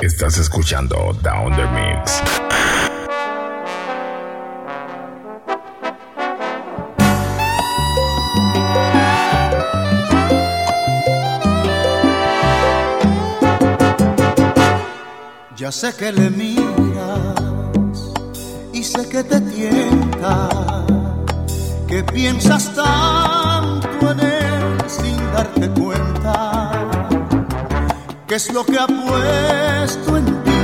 Estás escuchando Down the Mix. Ya sé que le miras y sé que te tienta, que piensas tanto en él sin darte cuenta, es lo que ha puesto en ti,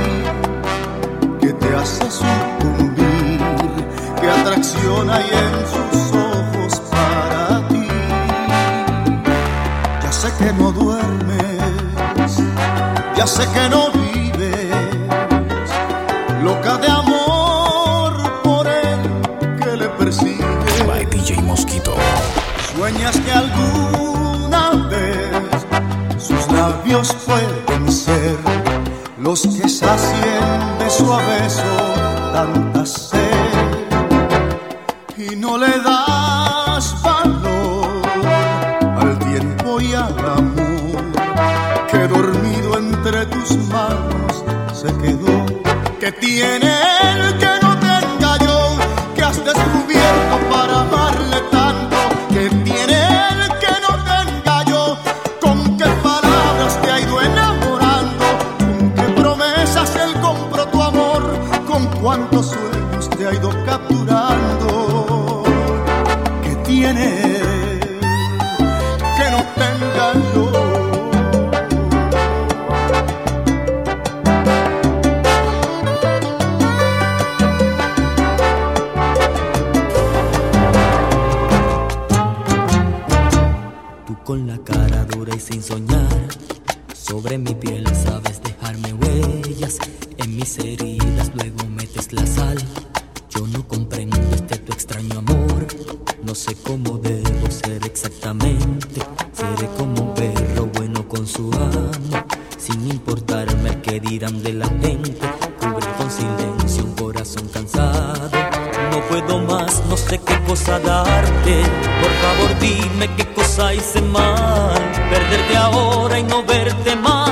que te hace sucumbir, que atracción hay en sus ojos para ti. Ya sé que no duermes, ya sé que no vives loca de amor por él que le persigue. By DJ Mosquito. Sueñas que alguna vez sus labios ser los que sacien de su beso tanta sed y no le das en mis heridas luego metes la sal. Yo no comprendo este tu extraño amor, no sé cómo debo ser exactamente. Seré como un perro bueno con su amo, sin importarme el que dirán de la gente. Cubre con silencio un corazón cansado. No puedo más, no sé qué cosa darte. Por favor, dime qué cosa hice mal. Perderte ahora y no verte más.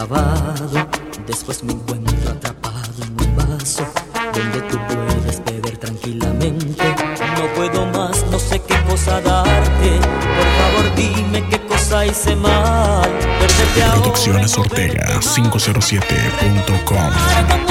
Acabado. Después me encuentro atrapado en un vaso donde tú puedes beber tranquilamente. No puedo más, no sé qué cosa darte. Por favor, dime qué cosa hice mal. Perderte ahora. Producciones no Ortega verte más. 507.com.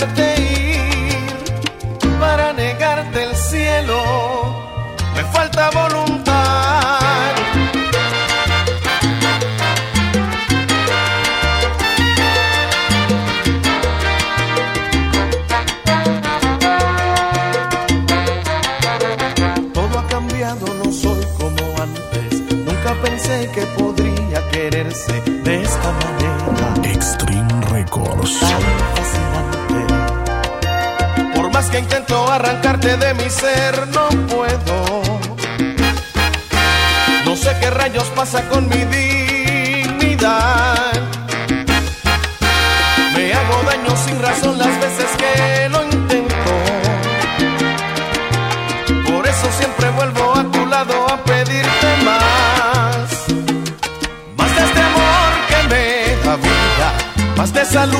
besarte. de mi ser no puedo. No sé qué rayos pasa con mi dignidad. Me hago daño sin razón las veces que lo intento. Por eso siempre vuelvo a tu lado a pedirte más. Más de este amor que me da vida, más de salud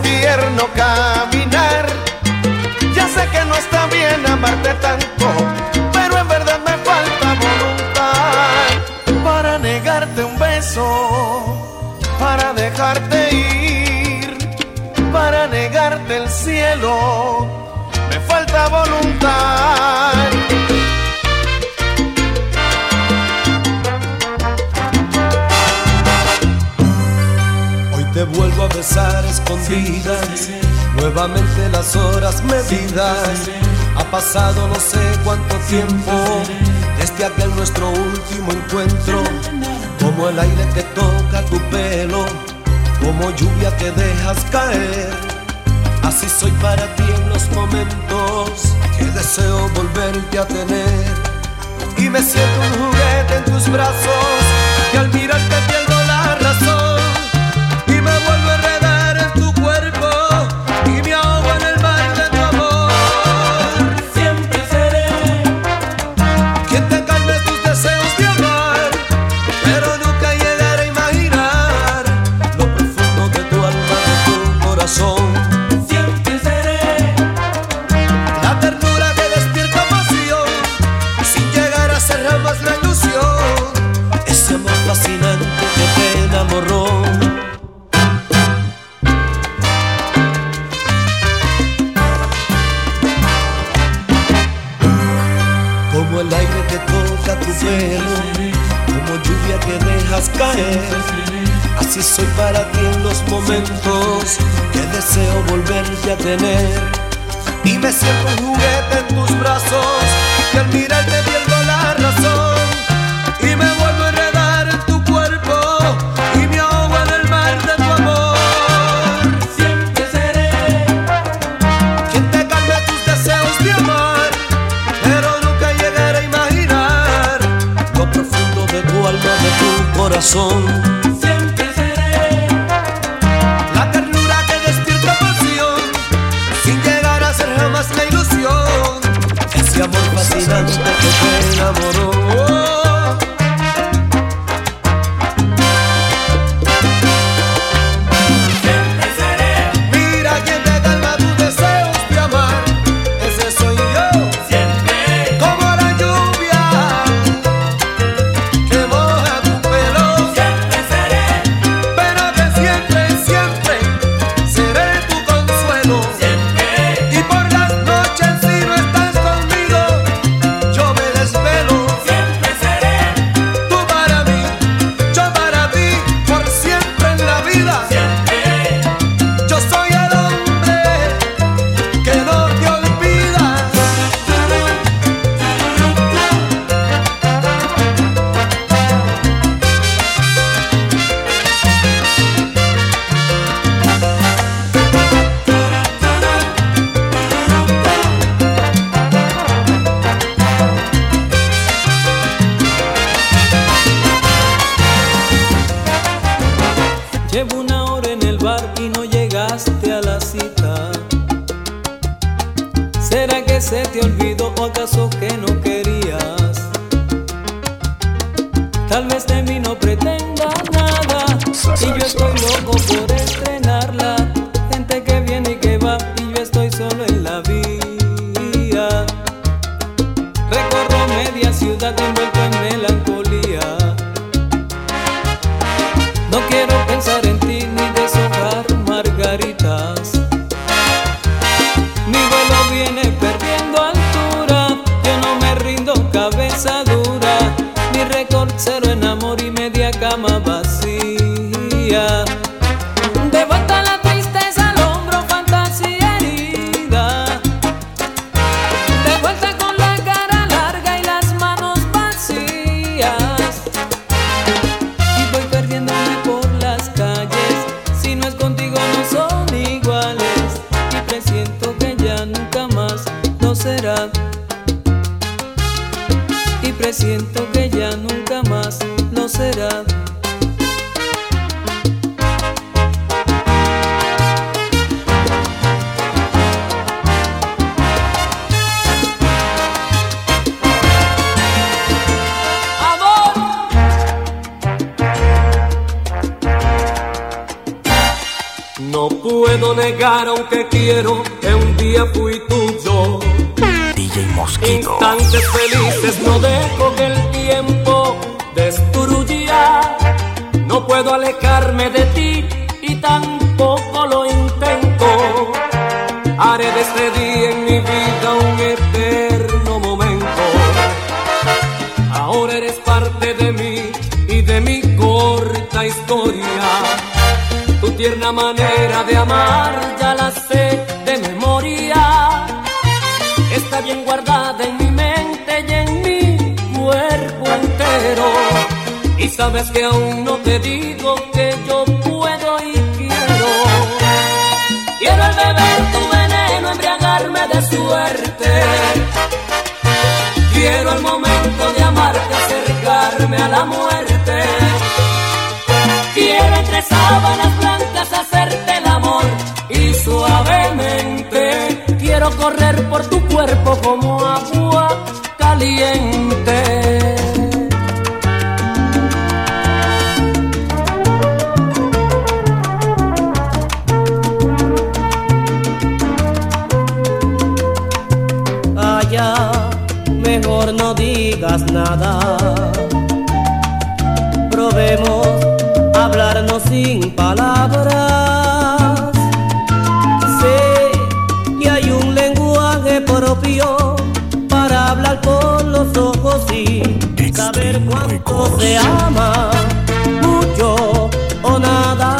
tierno caminar. Ya sé que no está bien amarte tanto besar escondidas. Nuevamente las horas medidas. Ha pasado no sé cuánto tiempo desde aquel nuestro último encuentro. Como el aire que toca tu pelo, como lluvia que dejas caer. Así soy para ti en los momentos que deseo volverte a tener. Y me siento un juguete en tus brazos que al mirar que buena manera de amar ya la sé de memoria. Está bien guardada en mi mente y en mi cuerpo entero. Y sabes que aún no te digo que yo puedo y quiero. Quiero al beber tu veneno embriagarme de suerte. Quiero al momento de amarte acercarme a la muerte. Quiero entre sábanas por tu cuerpo como agua caliente. Allá, mejor no digas nada. Probemos hablarnos sin palabras ti, saber cuánto se ama, mucho o nada.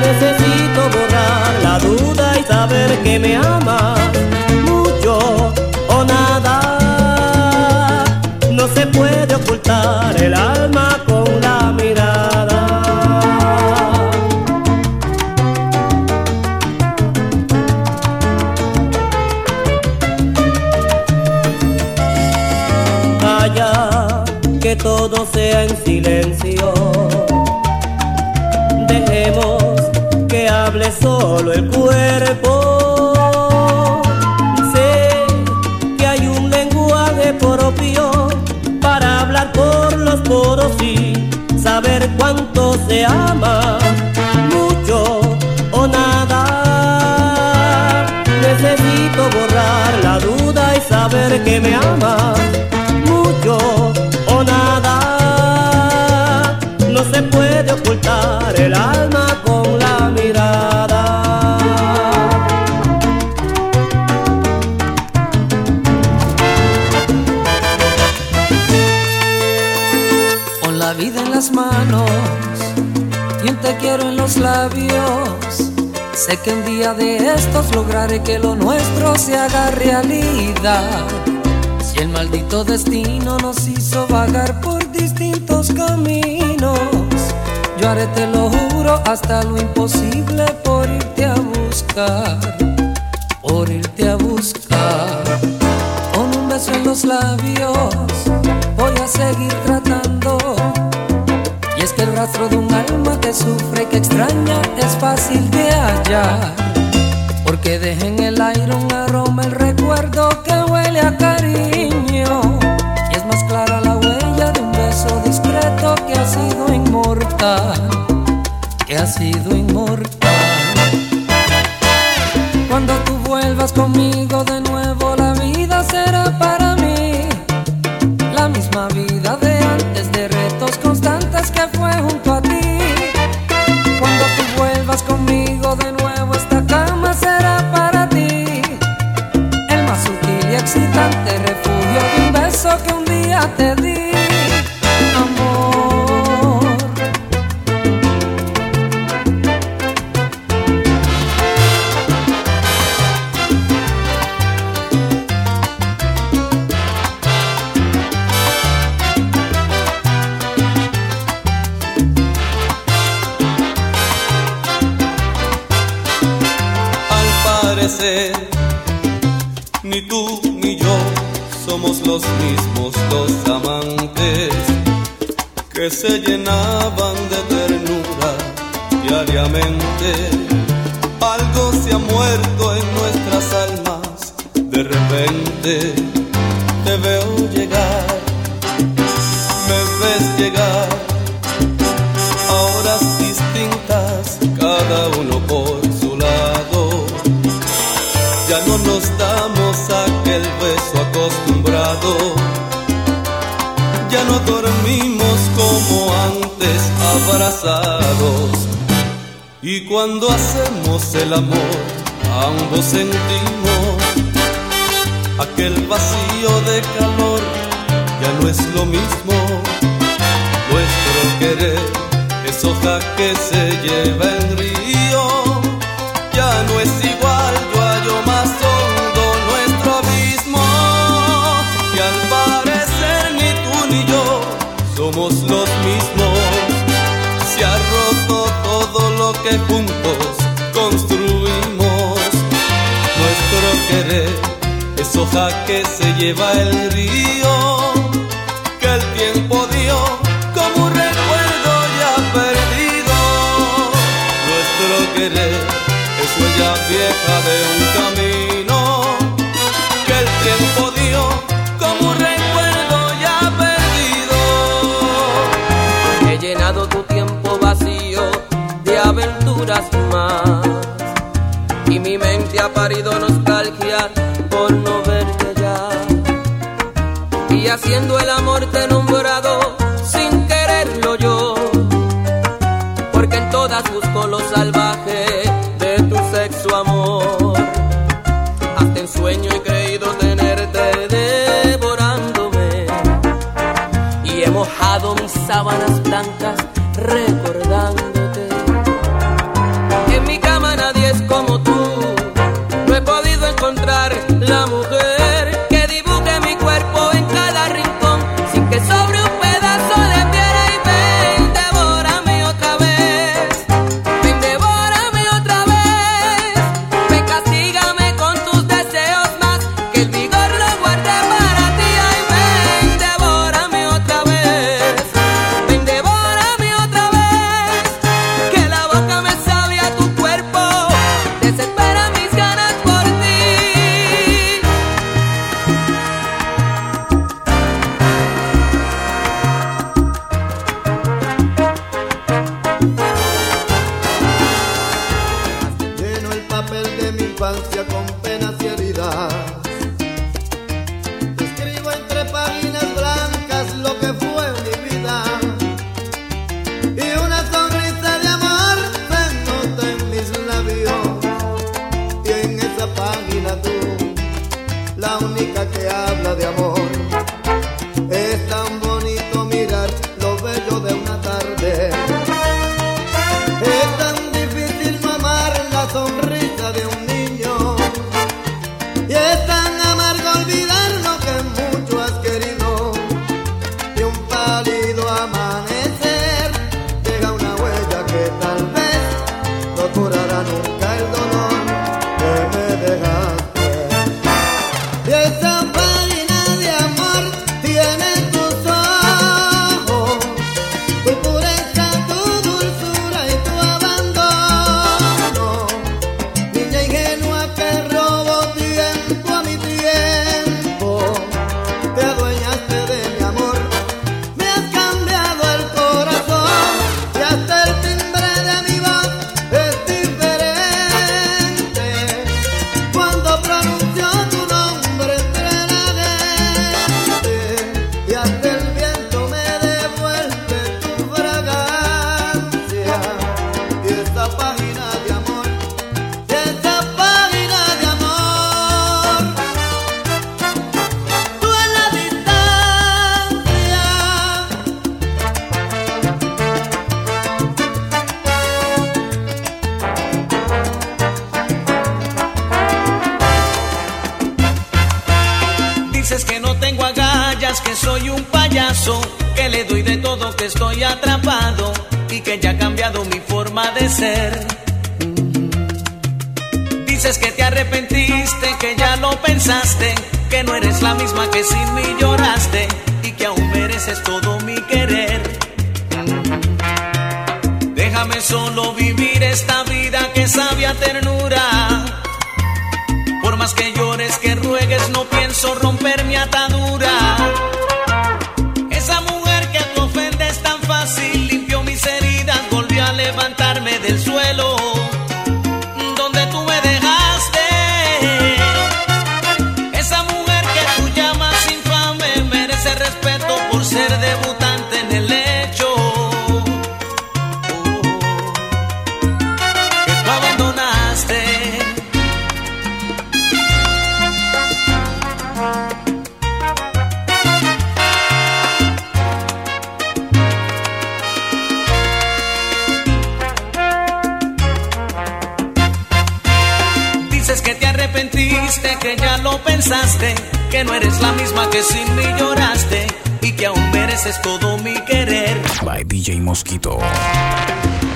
Necesito borrar la duda y saber que me ama.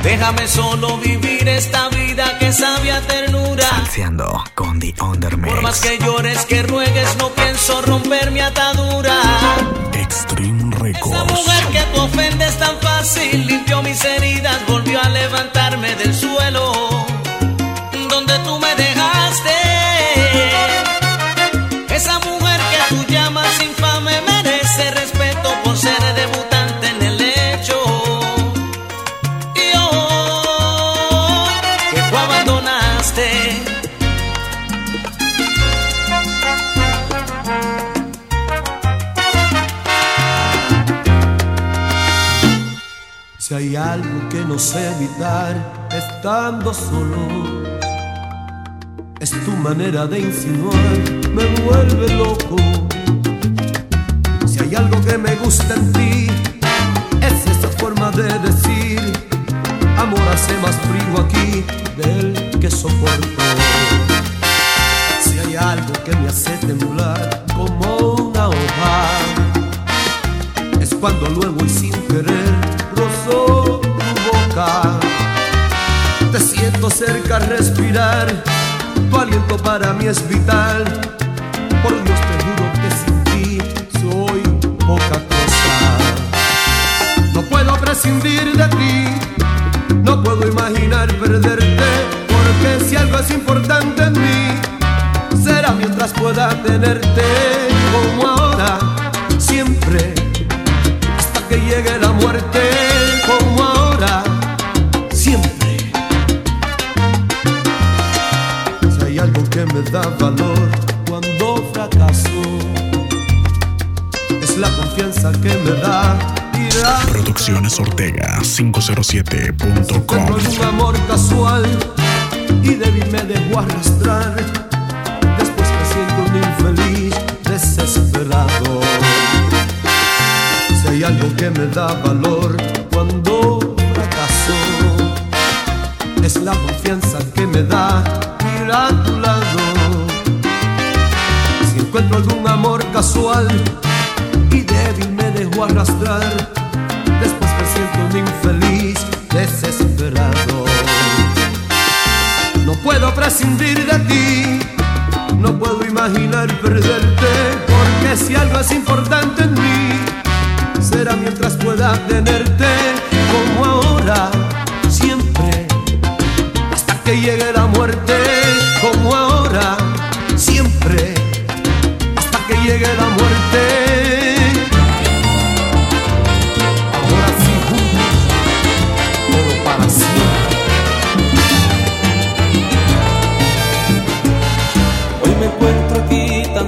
Déjame solo vivir esta vida que sabia ternura. Salseando con The Undermix. Por más que llores, que ruegues, no pienso romper mi atadura. Extreme Esa Records. mujer que tú ofendes tan fácil limpió mis heridas, volvió a levantarme del suelo sé evitar estando solo, es tu manera de insinuar, me vuelve loco. Si hay algo que me gusta en ti, es esa forma de decir, amor hace más frío aquí del que soporto. Si hay algo que me hace temblar como una hoja, es cuando luego y sin querer rozó Te siento cerca al respirar, tu aliento para mí es vital. Por Dios te juro que sin ti soy poca cosa. No puedo prescindir de ti, no puedo imaginar perderte, porque si algo es importante en mí, será mientras pueda tenerte como ahora, siempre hasta que llegue la muerte me da valor cuando fracaso, es la confianza que me da Producciones Ortega Encuentro 507.com. un amor casual y débil me dejo arrastrar. Después me siento un infeliz desesperado. Si hay algo que me da valor cuando fracaso, es la confianza que me da ir casual y débil me dejo arrastrar, después me siento un infeliz desesperado. No puedo prescindir de ti, no puedo imaginar perderte, porque si algo es importante en mí, será mientras pueda tenerte como ahora, siempre, hasta que llegue la muerte,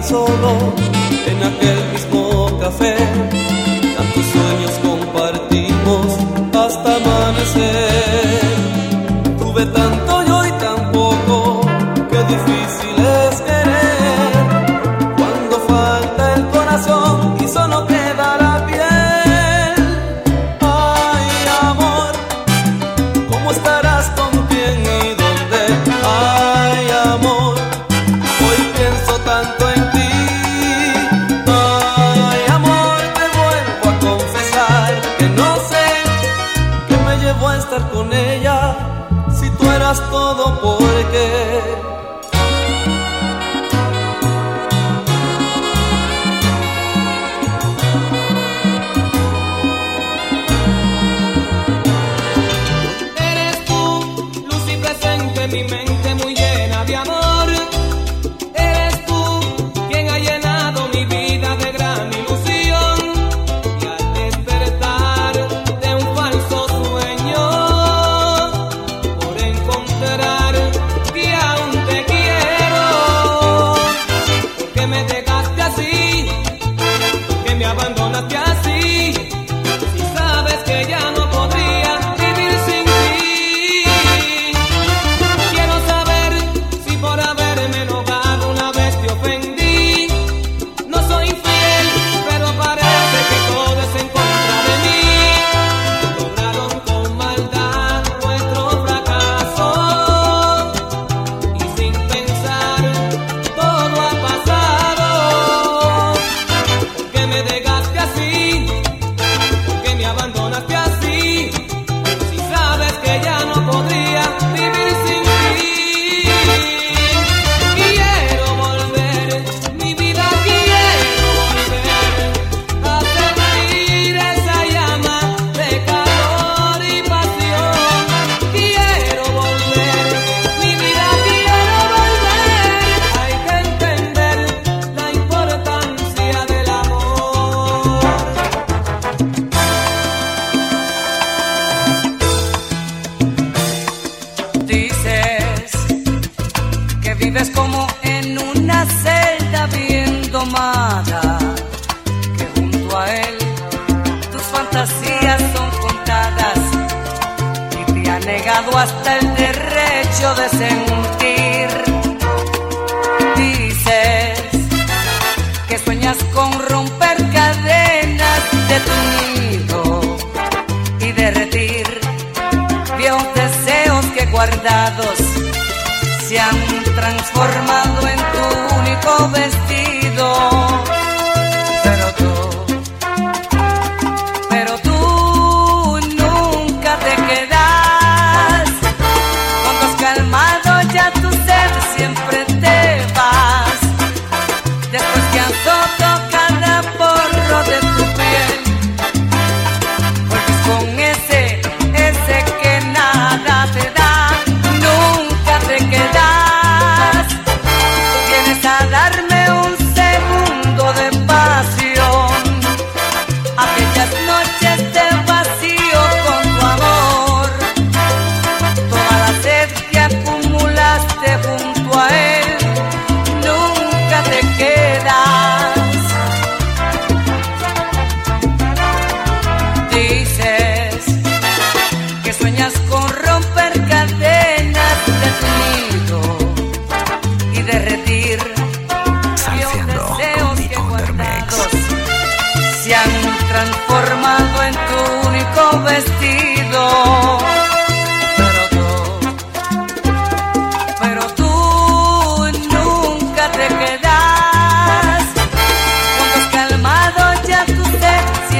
aquí tan solo en aquel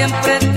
siempre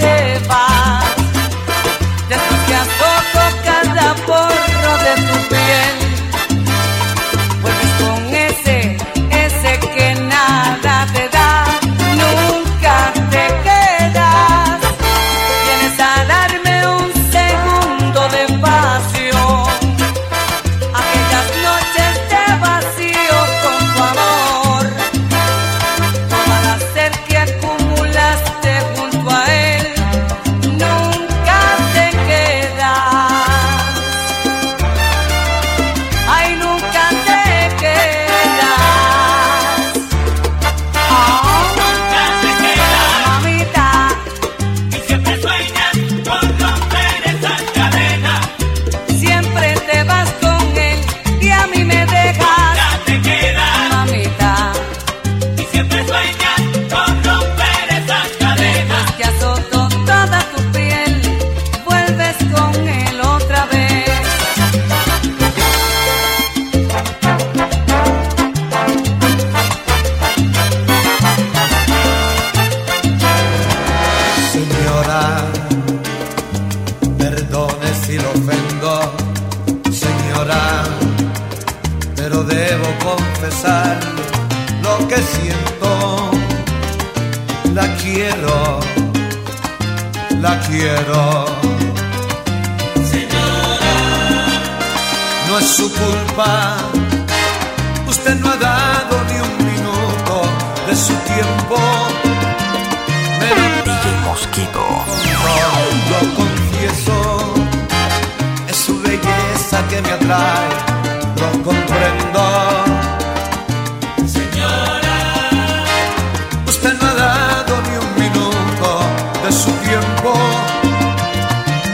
tiempo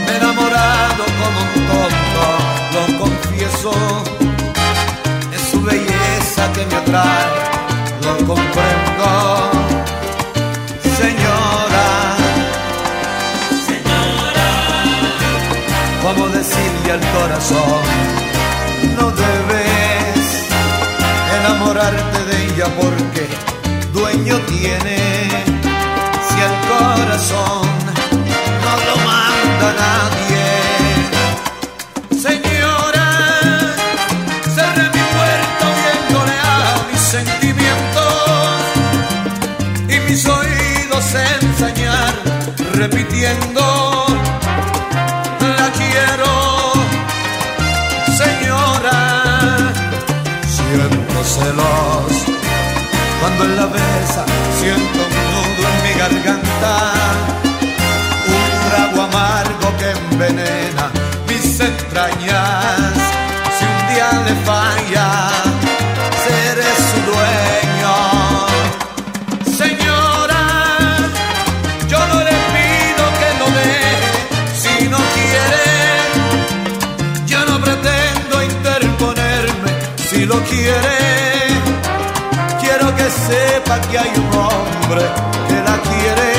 me he enamorado como un tonto, lo confieso. Es su belleza que me atrae, lo comprendo. Señora, señora, ¿cómo decirle al corazón? No debes enamorarte de ella porque dueño tiene si el corazón manda nadie. Señora, cerré mi puerta oyéndole a mis sentimientos y mis oídos ensañar repitiendo. La quiero, señora, siento celos cuando en la besa siento un nudo en mi garganta envenena mis entrañas. Si un día le falla, seré su dueño. Señora, yo no le pido que lo deje si no quiere. Yo no pretendo interponerme si lo quiere. Quiero que sepa que hay un hombre que la quiere.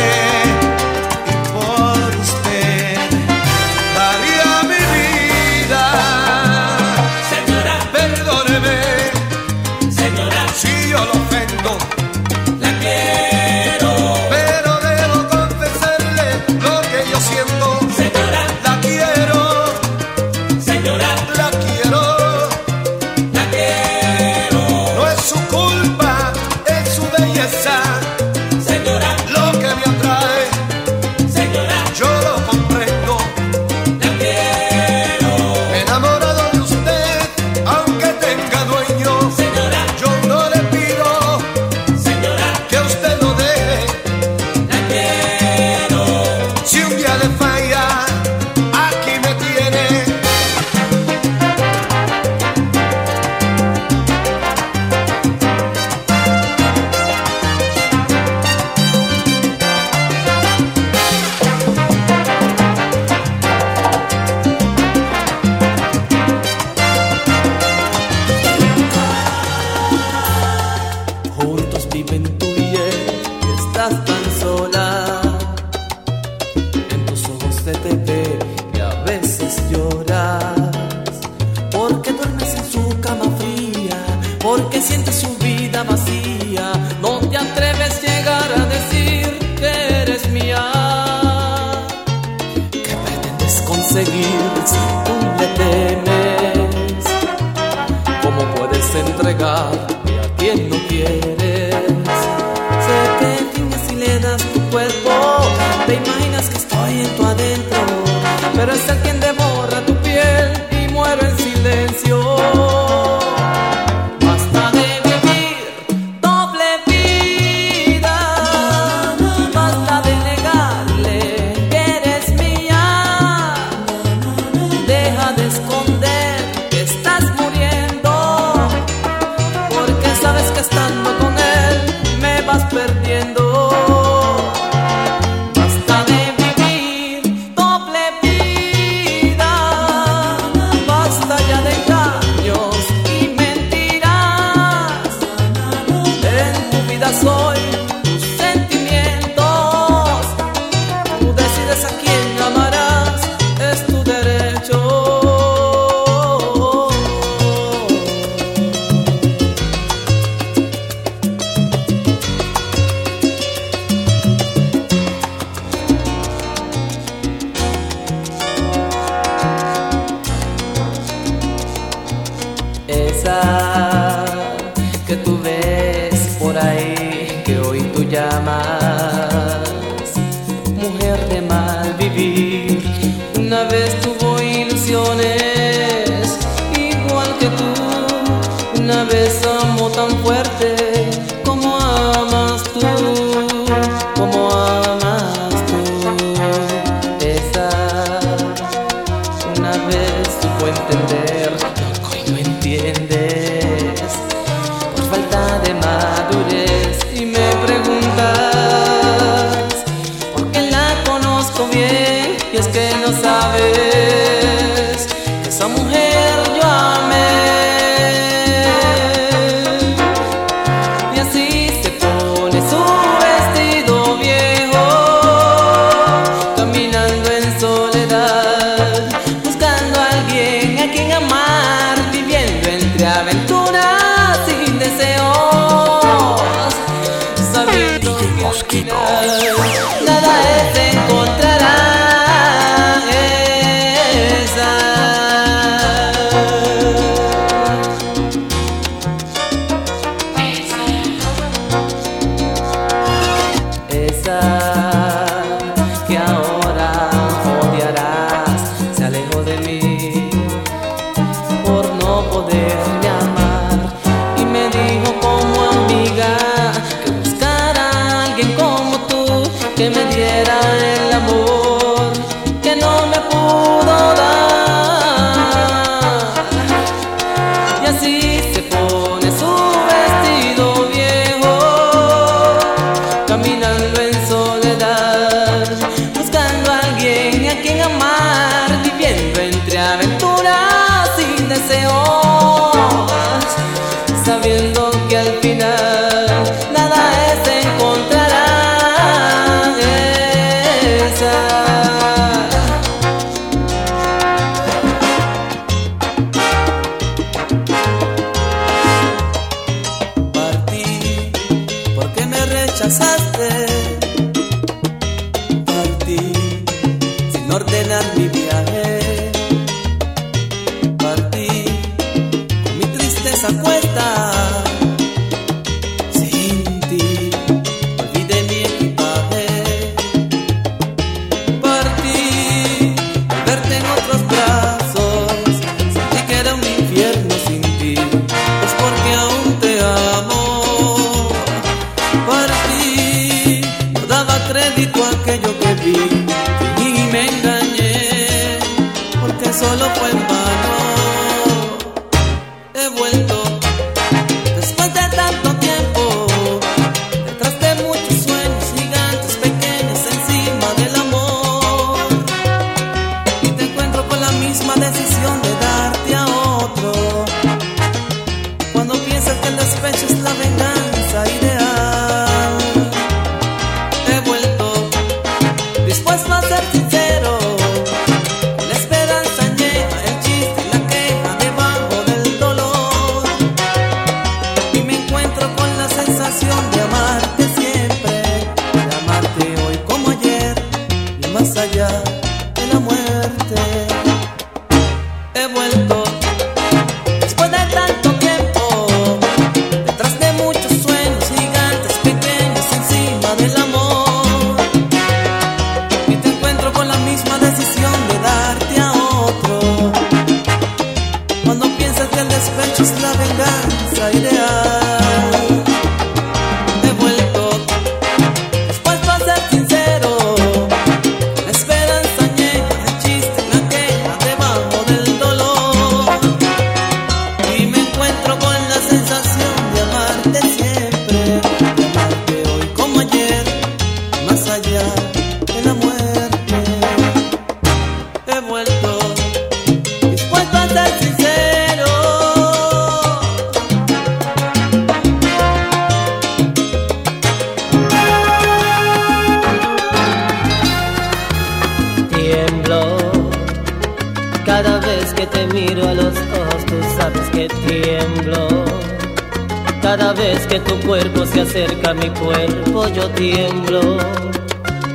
toca mi cuerpo yo tiemblo,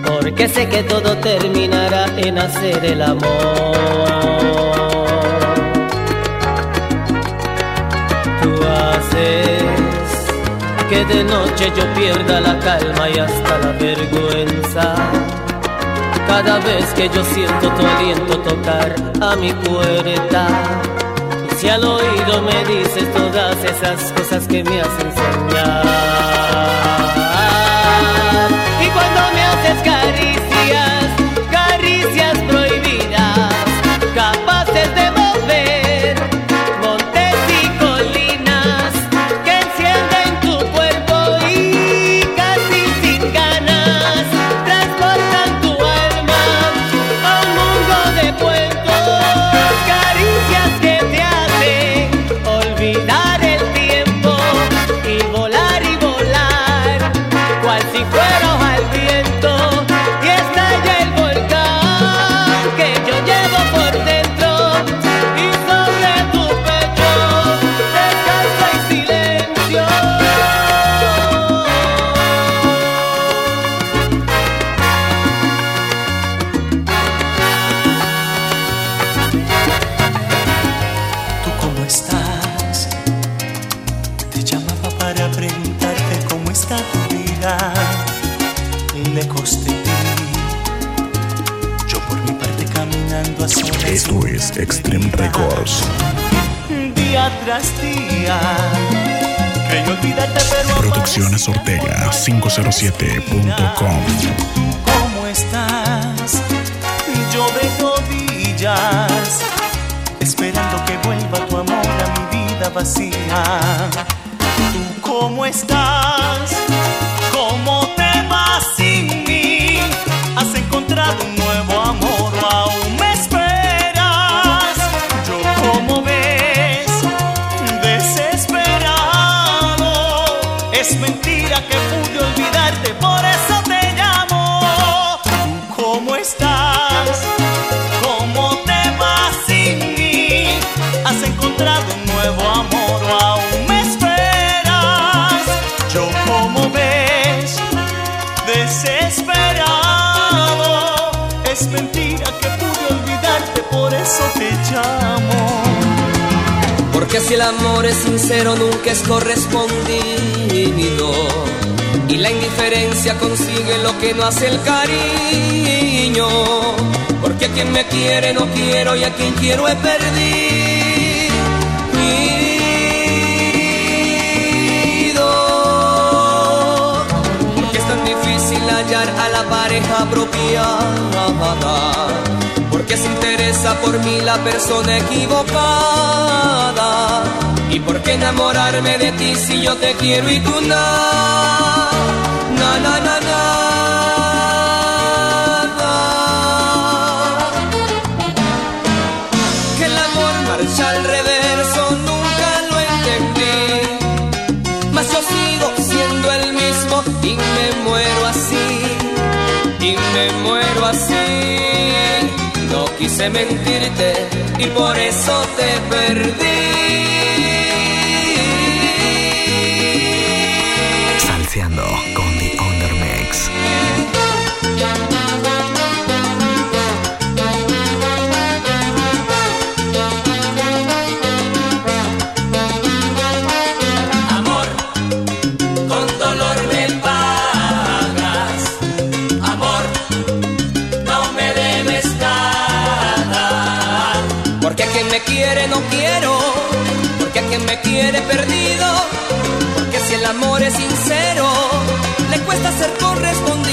porque sé que todo terminará en hacer el amor. Tú haces que de noche yo pierda la calma y hasta la vergüenza. Cada vez que yo siento tu aliento tocar a mi puerta y al oído me dices todas esas cosas que me hacen soñar. Y cuando me haces caricias radio07.com. ¿Cómo estás? Yo de rodillas, esperando que vuelva tu amor a mi vida vacía. ¿Tú cómo estás? que si el amor es sincero nunca es correspondido. Y la indiferencia consigue lo que no hace el cariño, porque a quien me quiere no quiero y a quien quiero he perdido. Porque es tan difícil hallar a la pareja apropiada porque se interesa por mí la persona equivocada. ¿Y por qué enamorarme de ti si yo te quiero y tú na? quise mentirte y por eso te perdí. sincero, le cuesta ser correspondido.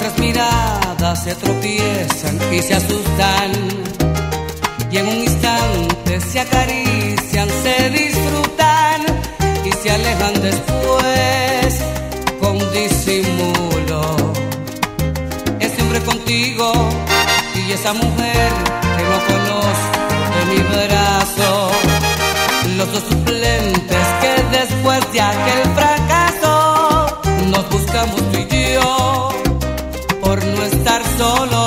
Nuestras miradas se tropiezan y se asustan. Y en un instante se acarician, se disfrutan y se alejan después con disimulo. este hombre contigo y esa mujer que no conozco de mi brazo. Los dos suplentes que después de aquel fracaso nos buscamos tú y yo solo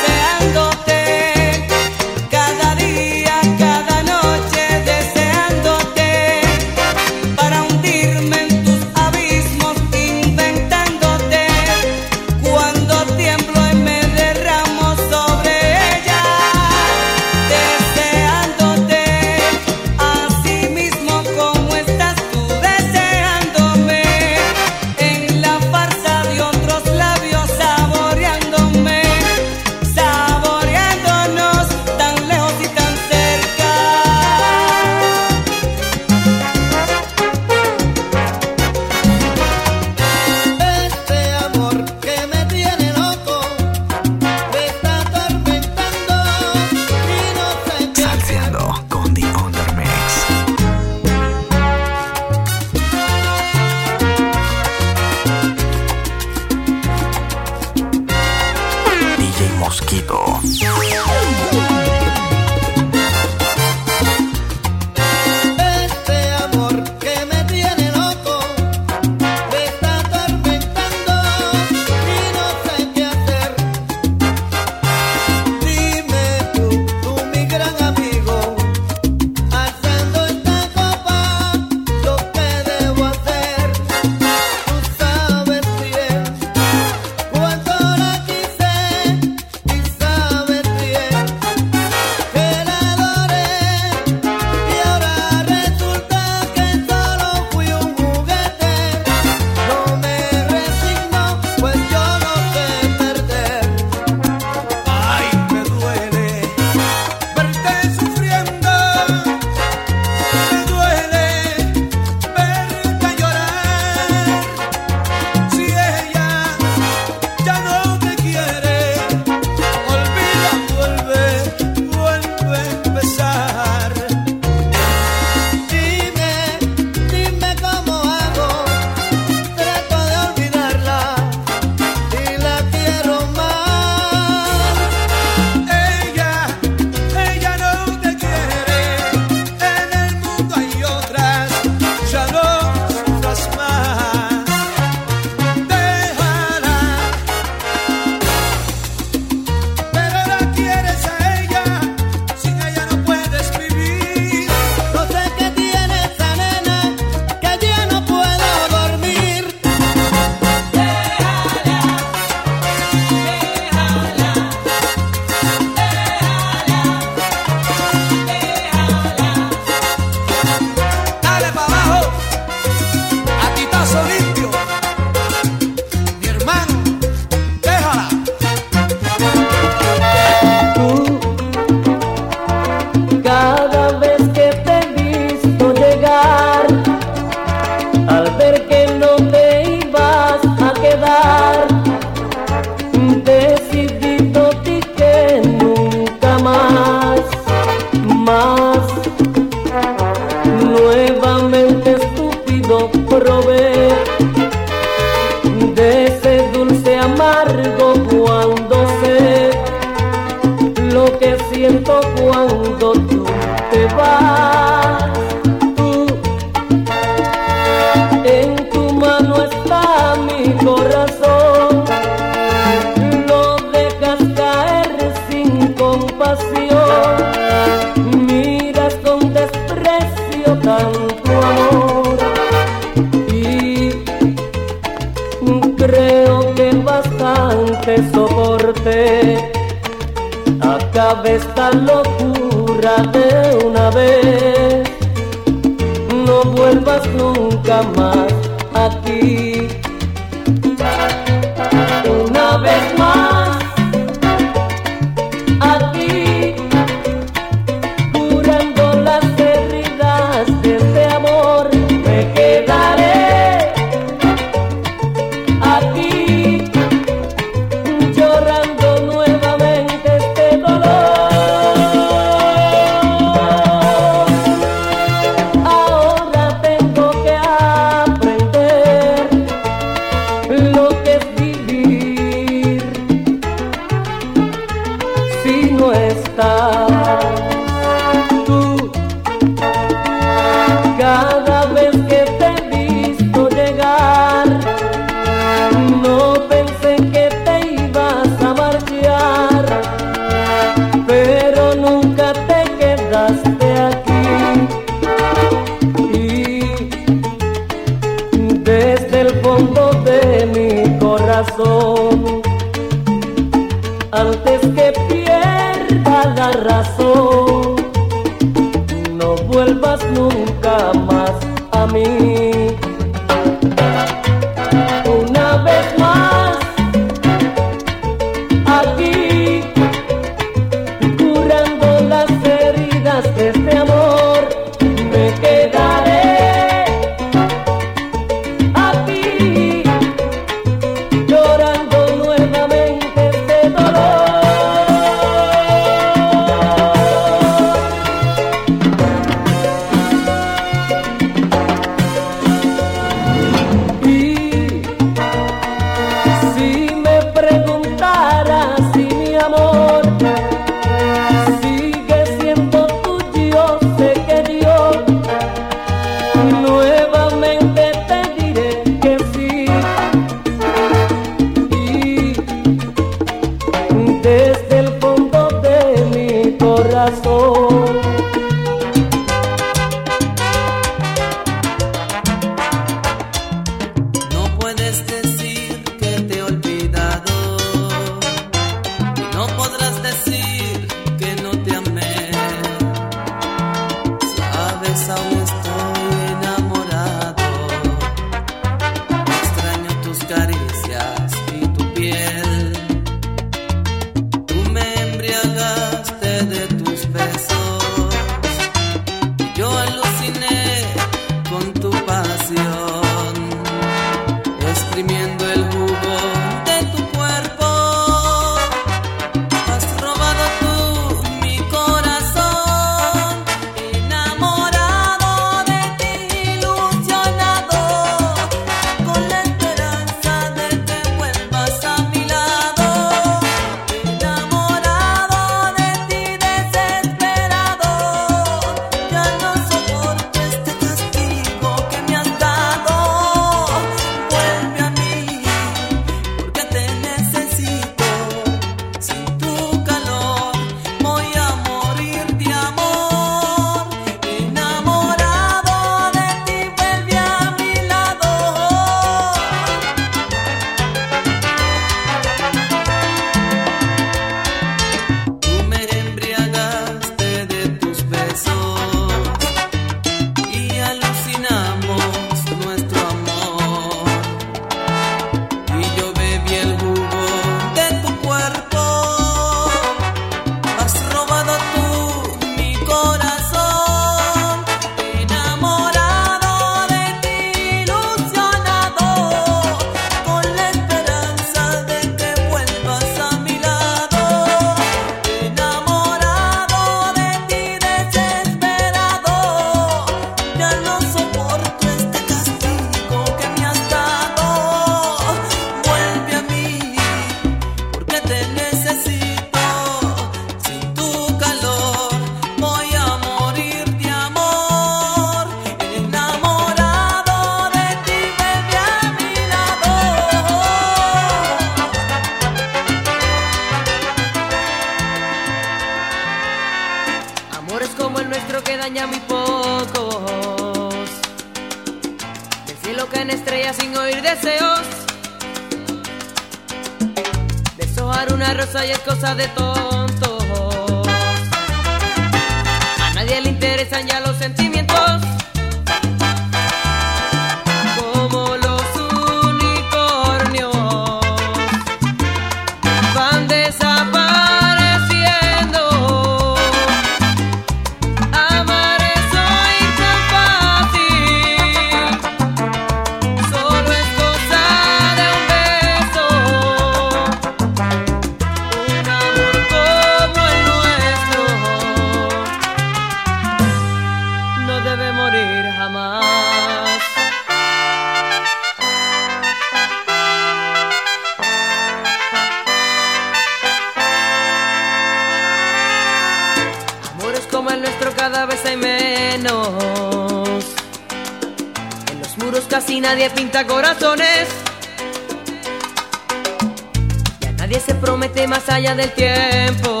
del tiempo.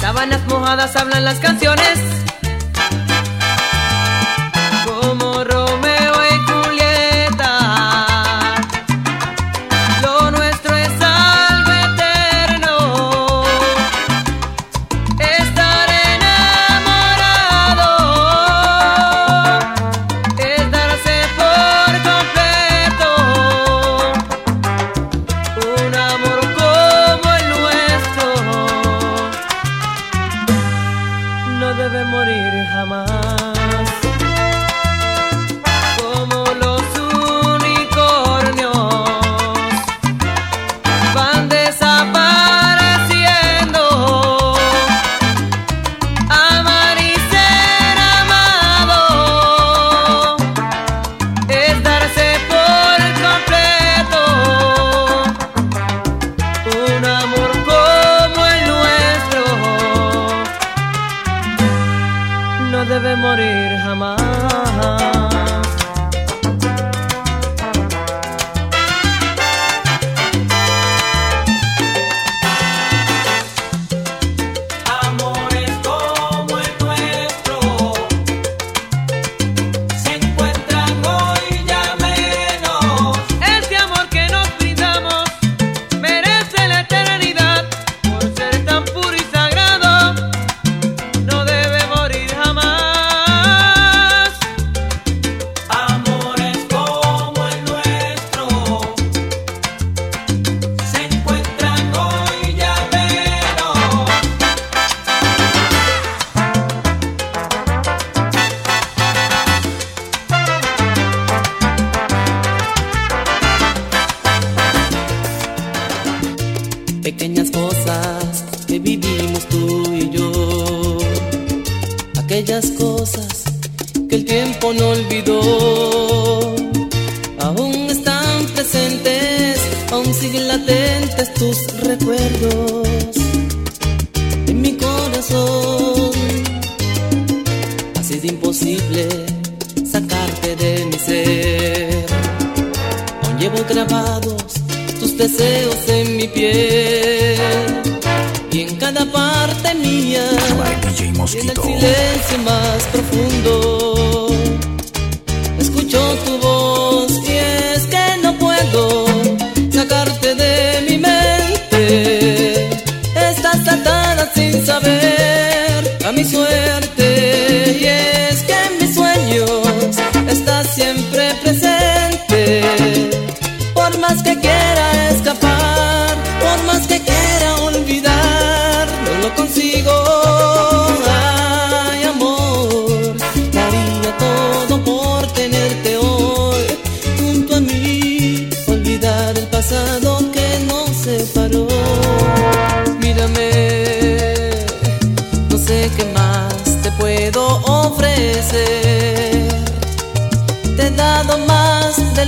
Sábanas mojadas hablan las canciones.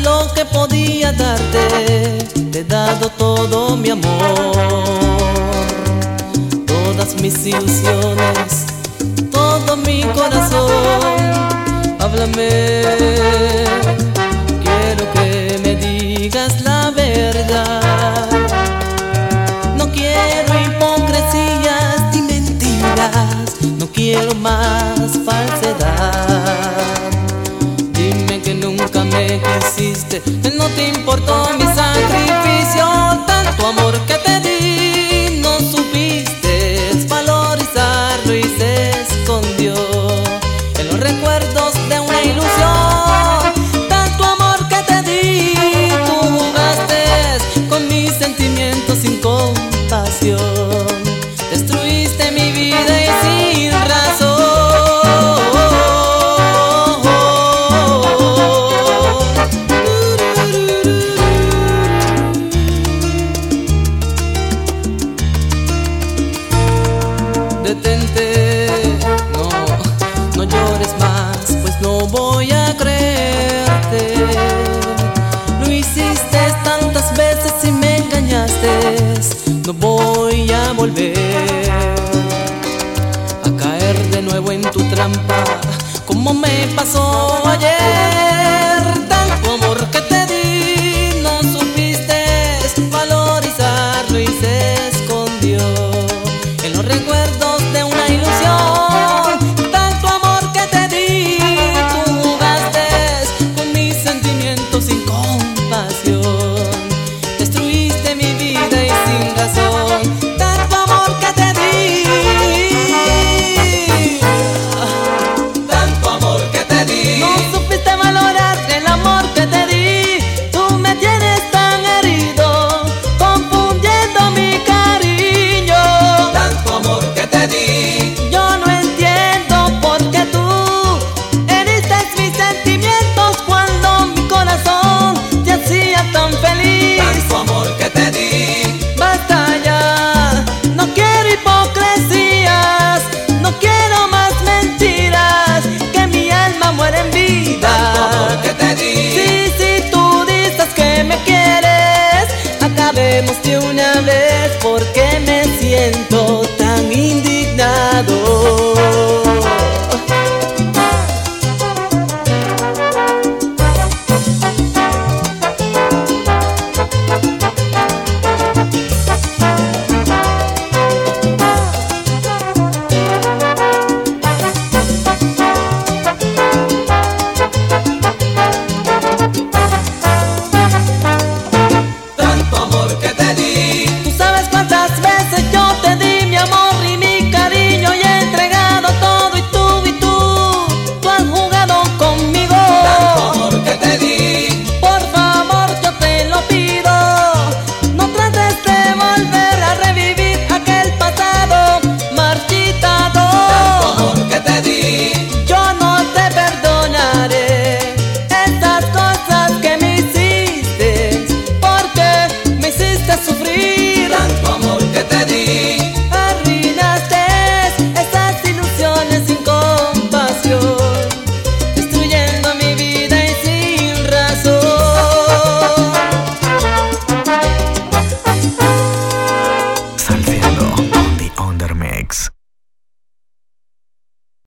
lo que podía darte, te he dado todo mi amor, todas mis ilusiones, todo mi corazón. Háblame, quiero que me digas la verdad. No quiero hipocresías ni mentiras, no quiero más falsedad. no te importó mi sangre.